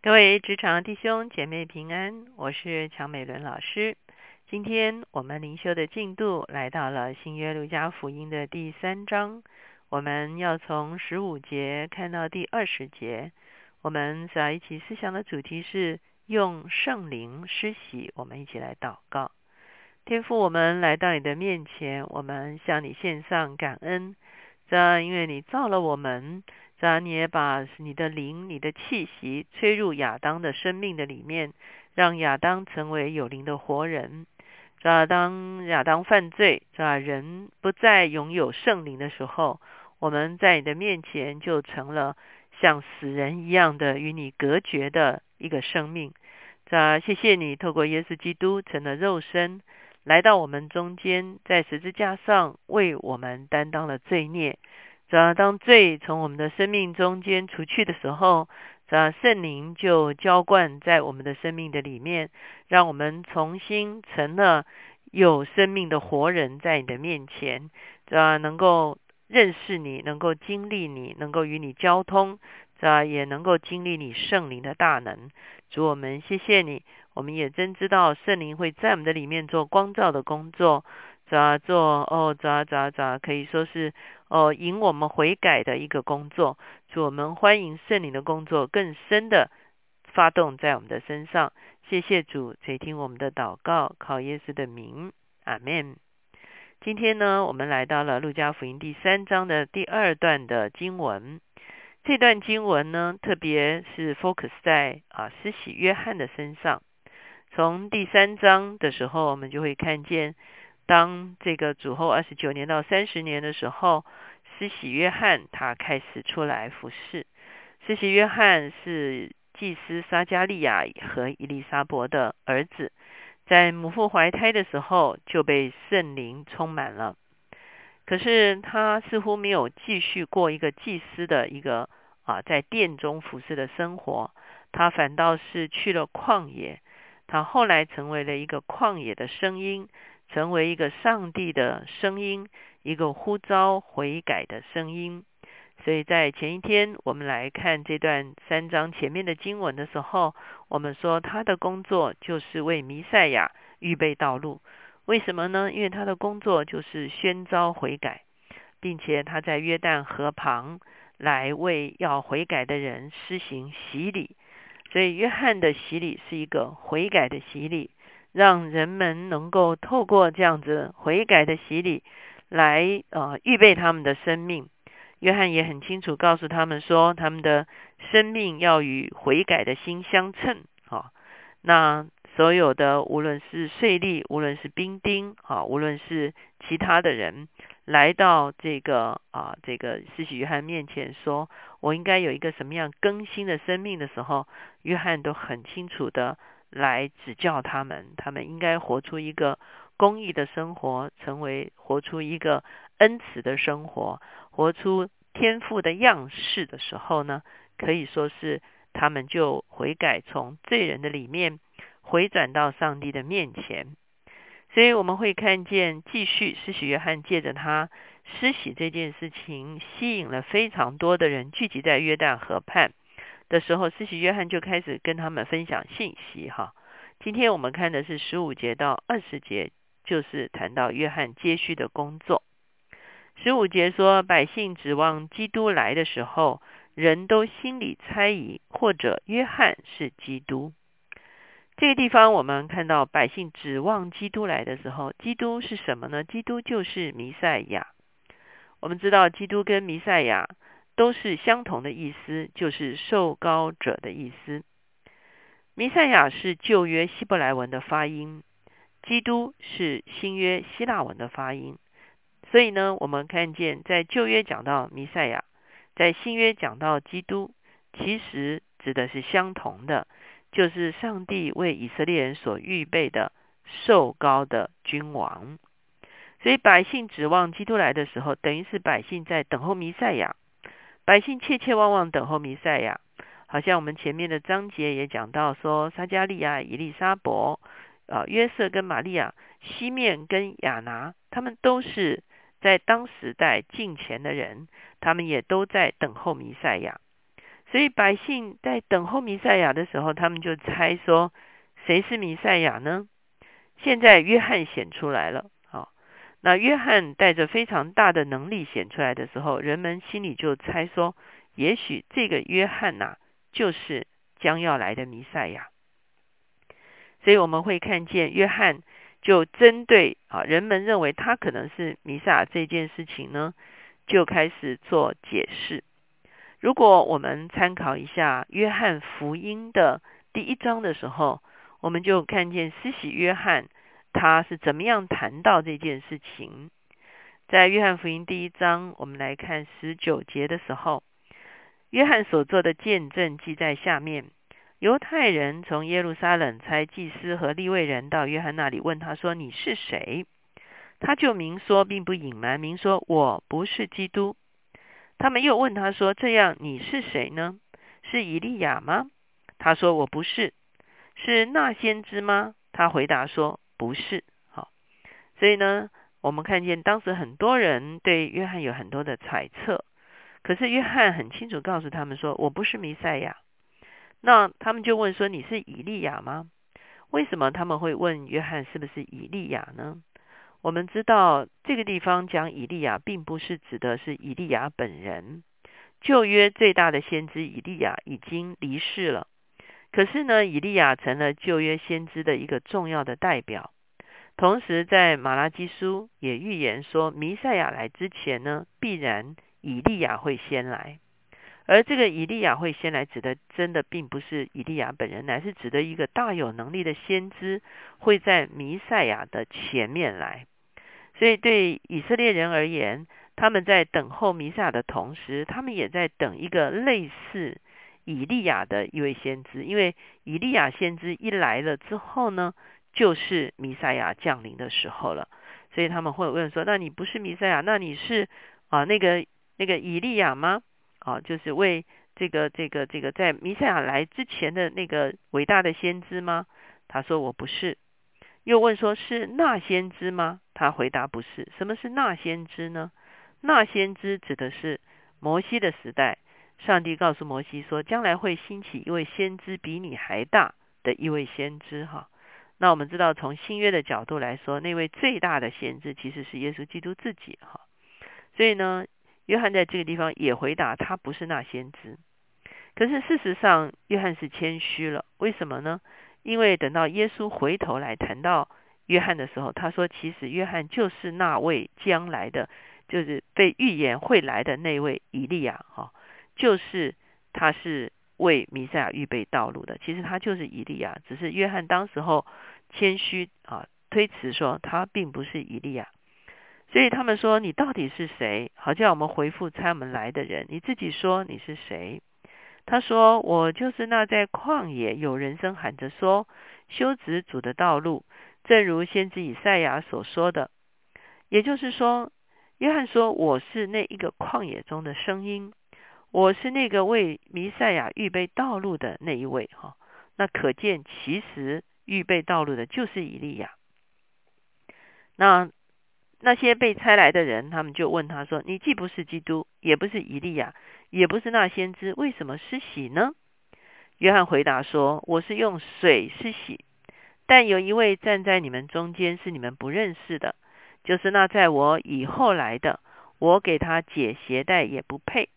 各位职场弟兄姐妹平安，我是乔美伦老师。今天我们灵修的进度来到了新约路加福音的第三章，我们要从十五节看到第二十节。我们在一起思想的主题是用圣灵施洗。我们一起来祷告，天父，我们来到你的面前，我们向你献上感恩，这因为你造了我们。这你也把你的灵、你的气息吹入亚当的生命的里面，让亚当成为有灵的活人。这当亚当犯罪，这人不再拥有圣灵的时候，我们在你的面前就成了像死人一样的与你隔绝的一个生命。这谢谢你透过耶稣基督成了肉身，来到我们中间，在十字架上为我们担当了罪孽。这当罪从我们的生命中间除去的时候，这圣灵就浇灌在我们的生命的里面，让我们重新成了有生命的活人，在你的面前，这能够认识你，能够经历你，能够与你交通，这也能够经历你圣灵的大能。主我们谢谢你，我们也真知道圣灵会在我们的里面做光照的工作。咋做哦？咋咋咋？可以说是哦，引我们悔改的一个工作。祝我们欢迎圣灵的工作更深的发动在我们的身上。谢谢主垂听我们的祷告，靠耶稣的名，阿门。今天呢，我们来到了路加福音第三章的第二段的经文。这段经文呢，特别是 focus 在啊施洗约翰的身上。从第三章的时候，我们就会看见。当这个主后二十九年到三十年的时候，施洗约翰他开始出来服侍。施洗约翰是祭司撒加利亚和伊丽莎伯的儿子，在母腹怀胎的时候就被圣灵充满了。可是他似乎没有继续过一个祭司的一个啊在殿中服侍的生活，他反倒是去了旷野。他后来成为了一个旷野的声音。成为一个上帝的声音，一个呼召悔改的声音。所以在前一天，我们来看这段三章前面的经文的时候，我们说他的工作就是为弥赛亚预备道路。为什么呢？因为他的工作就是宣召悔改，并且他在约旦河旁来为要悔改的人施行洗礼。所以约翰的洗礼是一个悔改的洗礼。让人们能够透过这样子悔改的洗礼，来呃预备他们的生命。约翰也很清楚告诉他们说，他们的生命要与悔改的心相称。啊，那所有的无论是税吏，无论是兵丁，啊，无论是其他的人，来到这个啊这个施洗约翰面前，说我应该有一个什么样更新的生命的时候，约翰都很清楚的。来指教他们，他们应该活出一个公益的生活，成为活出一个恩慈的生活，活出天赋的样式的时候呢，可以说是他们就悔改，从罪人的里面回转到上帝的面前。所以我们会看见，继续施洗约翰借着他施洗这件事情，吸引了非常多的人聚集在约旦河畔。的时候，施洗约翰就开始跟他们分享信息。哈，今天我们看的是十五节到二十节，就是谈到约翰接续的工作。十五节说，百姓指望基督来的时候，人都心里猜疑，或者约翰是基督。这个地方我们看到，百姓指望基督来的时候，基督是什么呢？基督就是弥赛亚。我们知道，基督跟弥赛亚。都是相同的意思，就是受高者的意思。弥赛亚是旧约希伯来文的发音，基督是新约希腊文的发音。所以呢，我们看见在旧约讲到弥赛亚，在新约讲到基督，其实指的是相同的，就是上帝为以色列人所预备的受高的君王。所以百姓指望基督来的时候，等于是百姓在等候弥赛亚。百姓切切望望等候弥赛亚，好像我们前面的章节也讲到说，撒加利亚、以利沙伯、啊约瑟跟玛利亚、西面跟亚拿，他们都是在当时代近前的人，他们也都在等候弥赛亚。所以百姓在等候弥赛亚的时候，他们就猜说谁是弥赛亚呢？现在约翰显出来了，那约翰带着非常大的能力显出来的时候，人们心里就猜说，也许这个约翰呐，就是将要来的弥赛亚。所以我们会看见约翰就针对啊人们认为他可能是弥撒这件事情呢，就开始做解释。如果我们参考一下约翰福音的第一章的时候，我们就看见施洗约翰他是怎么样谈到这件事情。在约翰福音第一章，我们来看十九节的时候，约翰所做的见证记在下面。犹太人从耶路撒冷差祭司和利未人到约翰那里，问他说：“你是谁？”他就明说，并不隐瞒，明说：“我不是基督。”他们又问他说：“这样你是谁呢？是以利亚吗？”他说：“我不是。”是那先知吗？他回答说：“不是。”好，所以呢，我们看见当时很多人对约翰有很多的揣测，可是约翰很清楚告诉他们说：“我不是弥赛亚。”那他们就问说：“你是以利亚吗？”为什么他们会问约翰是不是以利亚呢？我们知道这个地方讲以利亚，并不是指的是以利亚本人。旧约最大的先知以利亚已经离世了，可是呢，以利亚成了旧约先知的一个重要的代表。同时，在马拉基书也预言说，弥赛亚来之前呢，必然以利亚会先来。而这个以利亚会先来，指的真的并不是以利亚本人，乃是指的一个大有能力的先知会在弥赛亚的前面来。所以对以色列人而言，他们在等候弥赛亚的同时，他们也在等一个类似以利亚的一位先知。因为以利亚先知一来了之后呢，就是弥赛亚降临的时候了。所以他们会问说：“那你不是弥赛亚？那你是啊那个那个以利亚吗？”啊，就是为这个这个这个在弥赛亚来之前的那个伟大的先知吗？他说我不是。又问说是那先知吗？他回答不是。什么是那先知呢？那先知指的是摩西的时代，上帝告诉摩西说，将来会兴起一位先知比你还大的一位先知。哈，那我们知道从新约的角度来说，那位最大的先知其实是耶稣基督自己。哈，所以呢。约翰在这个地方也回答，他不是那先知。可是事实上，约翰是谦虚了。为什么呢？因为等到耶稣回头来谈到约翰的时候，他说：“其实约翰就是那位将来的，就是被预言会来的那位以利亚。哈，就是他是为弥赛亚预备道路的。其实他就是以利亚，只是约翰当时候谦虚啊，推辞说他并不是以利亚。”所以他们说：“你到底是谁？”好叫我们回复猜我们来的人。你自己说你是谁？他说：“我就是那在旷野有人声喊着说，修直主的道路，正如先知以赛亚所说的。”也就是说，约翰说：“我是那一个旷野中的声音，我是那个为弥赛亚预备道路的那一位。”哈，那可见其实预备道路的就是以利亚。那。那些被差来的人，他们就问他说：“你既不是基督，也不是以利亚，也不是那先知，为什么施洗呢？”约翰回答说：“我是用水施洗，但有一位站在你们中间，是你们不认识的，就是那在我以后来的，我给他解鞋带也不配。”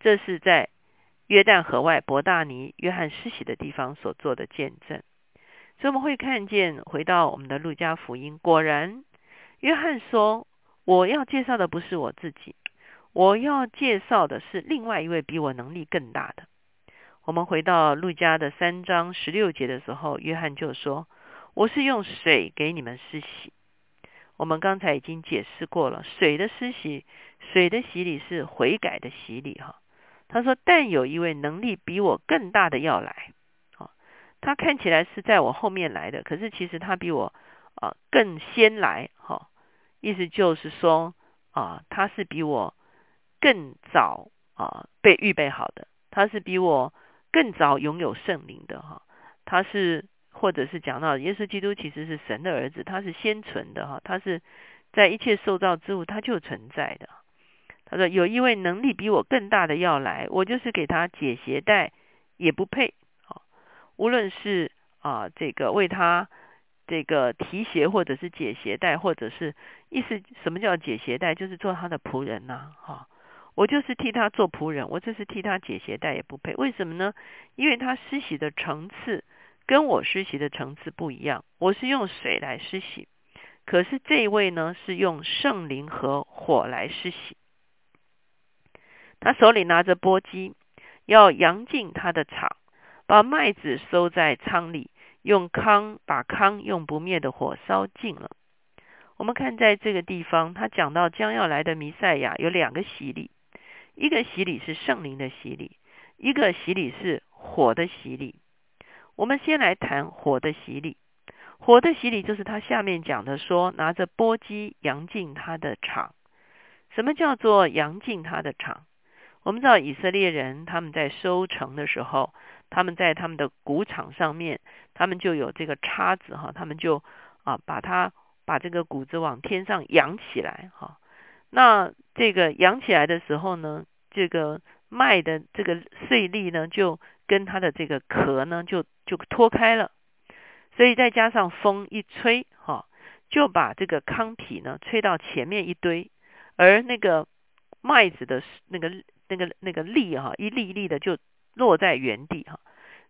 这是在约旦河外伯大尼约翰施洗的地方所做的见证。所以我们会看见，回到我们的路加福音，果然。约翰说：“我要介绍的不是我自己，我要介绍的是另外一位比我能力更大的。”我们回到路加的三章十六节的时候，约翰就说：“我是用水给你们施洗。”我们刚才已经解释过了，水的施洗，水的洗礼是悔改的洗礼。哈，他说：“但有一位能力比我更大的要来。”啊，他看起来是在我后面来的，可是其实他比我啊更先来。哈。意思就是说，啊，他是比我更早啊被预备好的，他是比我更早拥有圣灵的哈，他是或者是讲到耶稣基督其实是神的儿子，他是先存的哈，他是在一切受造之物他就存在的，他说有一位能力比我更大的要来，我就是给他解鞋带也不配。啊，无论是啊这个为他这个提鞋，或者是解鞋带，或者是意思什么叫解鞋带，就是做他的仆人呐。哈，我就是替他做仆人，我这是替他解鞋带也不配。为什么呢？因为他施洗的层次跟我施洗的层次不一样，我是用水来施洗。可是这一位呢，是用圣灵和火来施洗。他手里拿着簸箕，要扬进他的场，把麦子收在仓里，用糠把糠用不灭的火烧尽了。我们看在这个地方，他讲到将要来的弥赛亚有两个洗礼，一个洗礼是圣灵的洗礼，一个洗礼是火的洗礼。我们先来谈火的洗礼。火的洗礼就是他下面讲的，说拿着簸箕扬进他的场。什么叫做扬进他的场？我们知道以色列人他们在收成的时候，他们在他们的谷场上面，他们就有这个叉子哈，他们就啊把它把这个谷子往天上扬起来哈。那这个扬起来的时候呢，这个麦的这个碎粒呢，就跟它的这个壳呢，就就脱开了。所以再加上风一吹，哈，就把这个糠皮呢吹到前面一堆，而那个麦子的那个那个那个粒哈，一粒一粒的就落在原地哈。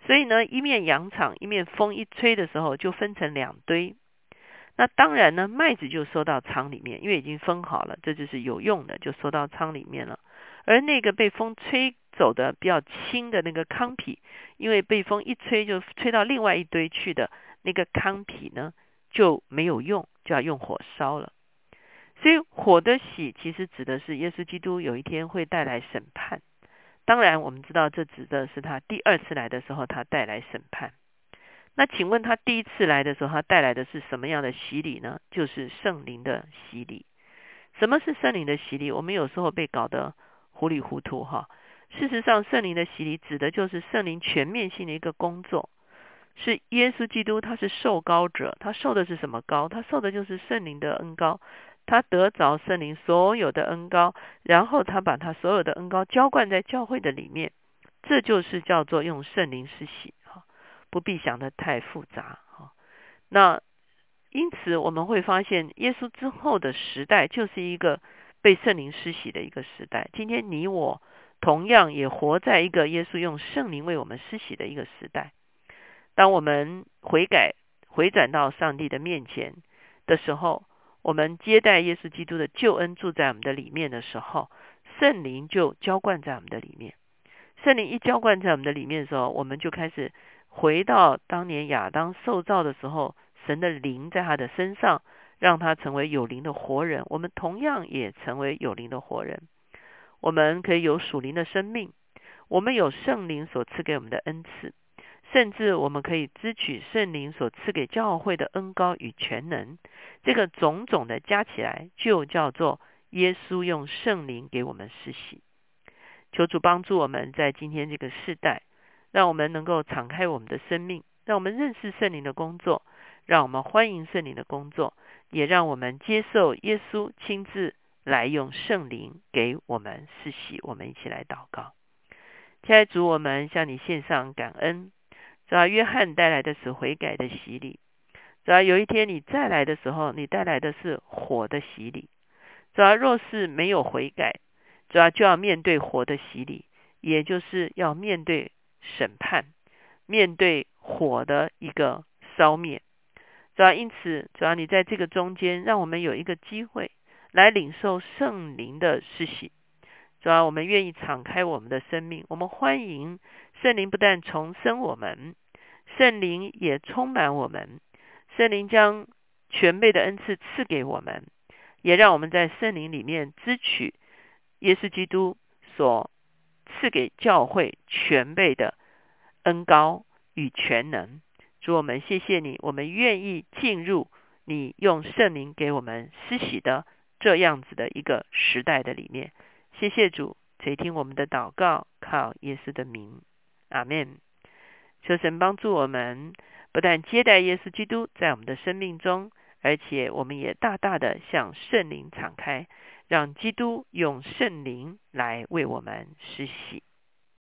所以呢，一面扬场，一面风一吹的时候，就分成两堆。那当然呢，麦子就收到仓里面，因为已经分好了，这就是有用的，就收到仓里面了。而那个被风吹走的比较轻的那个糠皮，因为被风一吹就吹到另外一堆去的。那个糠皮呢就没有用，就要用火烧了。所以火的喜其实指的是耶稣基督有一天会带来审判。当然，我们知道这指的是他第二次来的时候，他带来审判。那请问他第一次来的时候，他带来的是什么样的洗礼呢？就是圣灵的洗礼。什么是圣灵的洗礼？我们有时候被搞得糊里糊涂哈。事实上，圣灵的洗礼指的就是圣灵全面性的一个工作。是耶稣基督，他是受膏者，他受的是什么膏？他受的就是圣灵的恩膏，他得着圣灵所有的恩膏，然后他把他所有的恩膏浇灌在教会的里面，这就是叫做用圣灵施洗哈，不必想的太复杂哈。那因此我们会发现，耶稣之后的时代就是一个被圣灵施洗的一个时代。今天你我同样也活在一个耶稣用圣灵为我们施洗的一个时代。当我们悔改、回转到上帝的面前的时候，我们接待耶稣基督的救恩住在我们的里面的时候，圣灵就浇灌在我们的里面。圣灵一浇灌在我们的里面的时候，我们就开始回到当年亚当受造的时候，神的灵在他的身上，让他成为有灵的活人。我们同样也成为有灵的活人，我们可以有属灵的生命，我们有圣灵所赐给我们的恩赐。甚至我们可以支取圣灵所赐给教会的恩高与全能，这个种种的加起来，就叫做耶稣用圣灵给我们施洗。求主帮助我们在今天这个世代，让我们能够敞开我们的生命，让我们认识圣灵的工作，让我们欢迎圣灵的工作，也让我们接受耶稣亲自来用圣灵给我们施洗。我们一起来祷告，亲爱主，我们向你献上感恩。主要约翰带来的是悔改的洗礼，主要有一天你再来的时候，你带来的是火的洗礼。主要若是没有悔改，主要就要面对火的洗礼，也就是要面对审判，面对火的一个烧灭。主要因此，主要你在这个中间，让我们有一个机会来领受圣灵的施洗。主要我们愿意敞开我们的生命，我们欢迎圣灵不但重生我们。圣灵也充满我们，圣灵将全备的恩赐赐给我们，也让我们在圣灵里面支取耶稣基督所赐给教会全备的恩高与全能。主我们谢谢你，我们愿意进入你用圣灵给我们施洗的这样子的一个时代的里面。谢谢主垂听我们的祷告，靠耶稣的名，阿门。求神帮助我们，不但接待耶稣基督在我们的生命中，而且我们也大大的向圣灵敞开，让基督用圣灵来为我们施洗。